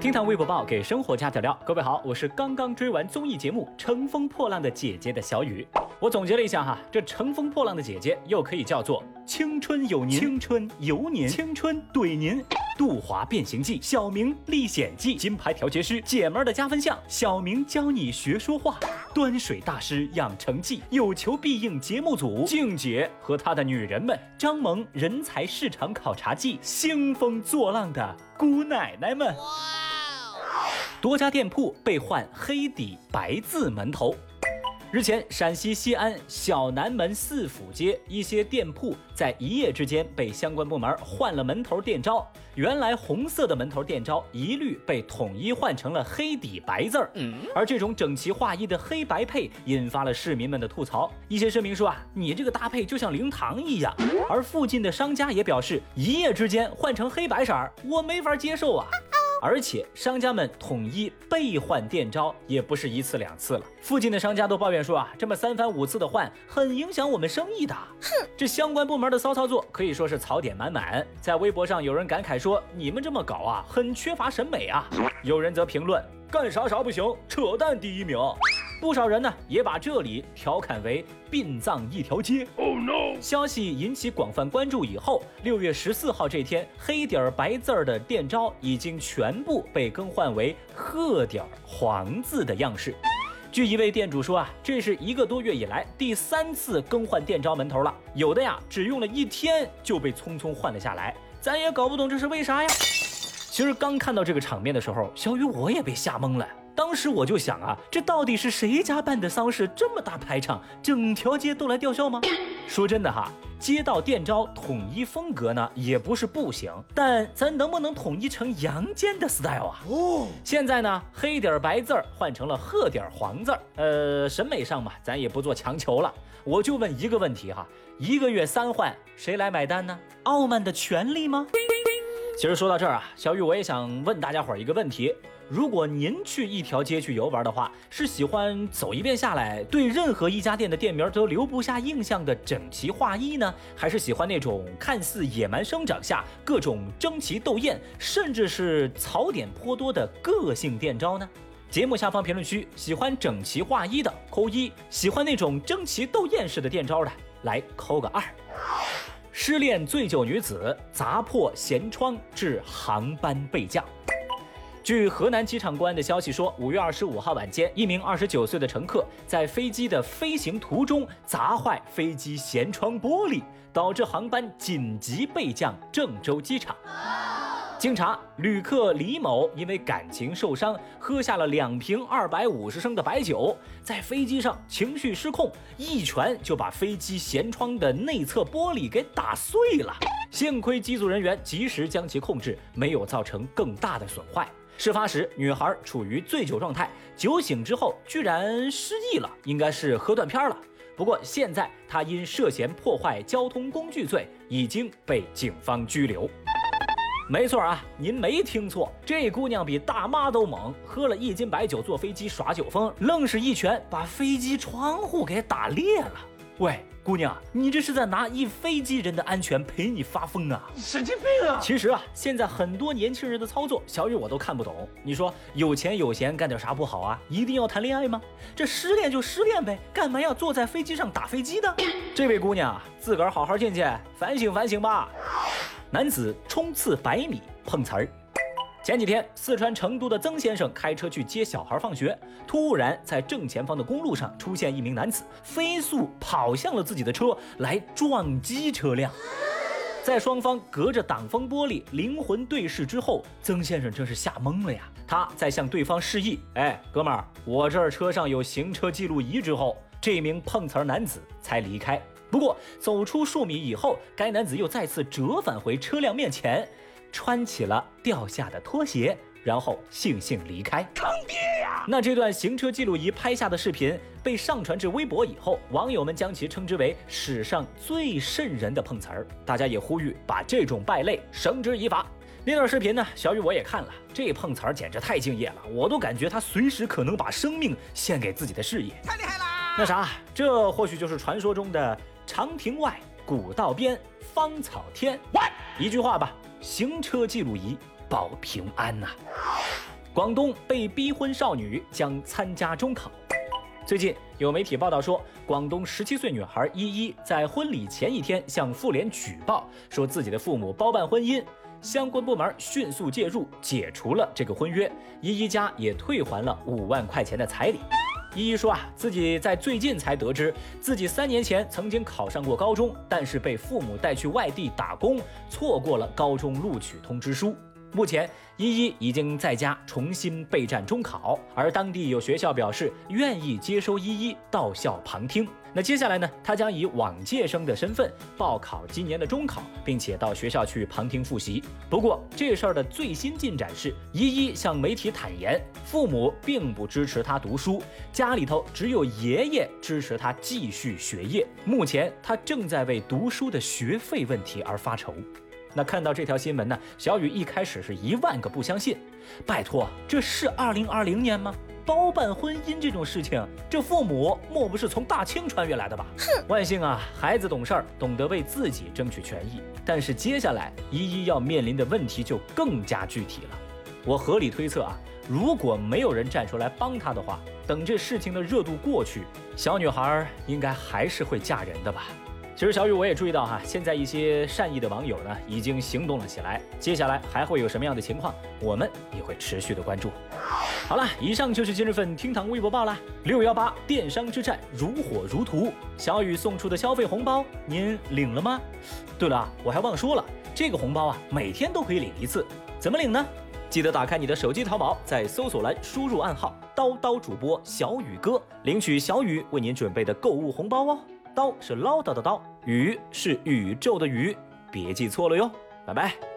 听堂微博报给生活加点料。各位好，我是刚刚追完综艺节目《乘风破浪的姐姐》的小雨。我总结了一下哈，这乘风破浪的姐姐又可以叫做青春有您，青春有您，青春怼您。杜华变形记，小明历险记，金牌调节师，姐们儿的加分项，小明教你学说话，端水大师养成记，有求必应节目组，静姐和她的女人们，张萌人才市场考察记，兴风作浪的姑奶奶们。多家店铺被换黑底白字门头。日前，陕西西安小南门四府街一些店铺在一夜之间被相关部门换了门头店招，原来红色的门头店招一律被统一换成了黑底白字儿。而这种整齐划一的黑白配引发了市民们的吐槽。一些市民说啊，你这个搭配就像灵堂一样。而附近的商家也表示，一夜之间换成黑白色儿，我没法接受啊。而且商家们统一备换店招也不是一次两次了，附近的商家都抱怨说啊，这么三番五次的换，很影响我们生意的。哼，这相关部门的骚操作可以说是槽点满满。在微博上有人感慨说，你们这么搞啊，很缺乏审美啊。有人则评论，干啥啥不行，扯淡第一名。不少人呢也把这里调侃为殡葬一条街。Oh no！消息引起广泛关注以后，六月十四号这天，黑底儿白字儿的店招已经全部被更换为褐底儿黄字的样式。据一位店主说啊，这是一个多月以来第三次更换店招门头了，有的呀只用了一天就被匆匆换了下来，咱也搞不懂这是为啥呀。其实刚看到这个场面的时候，小雨我也被吓懵了。当时我就想啊，这到底是谁家办的丧事这么大排场，整条街都来吊孝吗？说真的哈，街道店招统一风格呢也不是不行，但咱能不能统一成阳间的 style 啊？哦，现在呢黑底白字儿换成了褐底黄字儿，呃，审美上嘛，咱也不做强求了。我就问一个问题哈，一个月三换，谁来买单呢？傲慢的权利吗？其实说到这儿啊，小雨我也想问大家伙儿一个问题：如果您去一条街去游玩的话，是喜欢走一遍下来对任何一家店的店名都留不下印象的整齐划一呢，还是喜欢那种看似野蛮生长下各种争奇斗艳，甚至是槽点颇多的个性店招呢？节目下方评论区，喜欢整齐划一的扣一，喜欢那种争奇斗艳式的店招的来扣个二。失恋醉酒女子砸破舷窗致航班备降。据河南机场公安的消息说，五月二十五号晚间，一名二十九岁的乘客在飞机的飞行途中砸坏飞机舷窗玻璃，导致航班紧急备降郑州机场。经查，旅客李某因为感情受伤，喝下了两瓶二百五十升的白酒，在飞机上情绪失控，一拳就把飞机舷窗的内侧玻璃给打碎了。幸亏机组人员及时将其控制，没有造成更大的损坏。事发时，女孩处于醉酒状态，酒醒之后居然失忆了，应该是喝断片了。不过现在她因涉嫌破坏交通工具罪，已经被警方拘留。没错啊，您没听错，这姑娘比大妈都猛，喝了一斤白酒坐飞机耍酒疯，愣是一拳把飞机窗户给打裂了。喂，姑娘，你这是在拿一飞机人的安全陪你发疯啊？神经病啊！其实啊，现在很多年轻人的操作，小雨我都看不懂。你说有钱有闲干点啥不好啊？一定要谈恋爱吗？这失恋就失恋呗，干嘛要坐在飞机上打飞机呢？这位姑娘，自个儿好好进去反省反省吧。男子冲刺百米碰瓷儿。前几天，四川成都的曾先生开车去接小孩放学，突然在正前方的公路上出现一名男子，飞速跑向了自己的车，来撞击车辆。在双方隔着挡风玻璃灵魂对视之后，曾先生真是吓懵了呀！他在向对方示意：“哎，哥们儿，我这儿车上有行车记录仪。”之后，这名碰瓷儿男子才离开。不过，走出数米以后，该男子又再次折返回车辆面前，穿起了掉下的拖鞋，然后悻悻离开。坑爹呀！那这段行车记录仪拍下的视频被上传至微博以后，网友们将其称之为史上最瘆人的碰瓷儿。大家也呼吁把这种败类绳之以法。那段视频呢，小雨我也看了，这碰瓷儿简直太敬业了，我都感觉他随时可能把生命献给自己的事业。太厉害啦！那啥，这或许就是传说中的。长亭外，古道边，芳草天。一句话吧，行车记录仪保平安呐。广东被逼婚少女将参加中考。最近有媒体报道说，广东十七岁女孩依依在婚礼前一天向妇联举报，说自己的父母包办婚姻，相关部门迅速介入，解除了这个婚约，依依家也退还了五万块钱的彩礼。依依说啊，自己在最近才得知，自己三年前曾经考上过高中，但是被父母带去外地打工，错过了高中录取通知书。目前，依依已经在家重新备战中考，而当地有学校表示愿意接收依依到校旁听。那接下来呢？他将以往届生的身份报考今年的中考，并且到学校去旁听复习。不过，这事儿的最新进展是，依依向媒体坦言，父母并不支持他读书，家里头只有爷爷支持他继续学业。目前，他正在为读书的学费问题而发愁。那看到这条新闻呢，小雨一开始是一万个不相信。拜托，这是二零二零年吗？包办婚姻这种事情，这父母莫不是从大清穿越来的吧？哼！万幸啊，孩子懂事儿，懂得为自己争取权益。但是接下来依依要面临的问题就更加具体了。我合理推测啊，如果没有人站出来帮她的话，等这事情的热度过去，小女孩应该还是会嫁人的吧？其实小雨我也注意到哈，现在一些善意的网友呢已经行动了起来。接下来还会有什么样的情况，我们也会持续的关注。好了，以上就是今日份厅堂微博报啦。六幺八电商之战如火如荼，小雨送出的消费红包您领了吗？对了啊，我还忘说了，这个红包啊每天都可以领一次，怎么领呢？记得打开你的手机淘宝，在搜索栏输入暗号“刀刀主播小雨哥”，领取小雨为您准备的购物红包哦。刀是唠叨的刀，宇是宇宙的宇，别记错了哟，拜拜。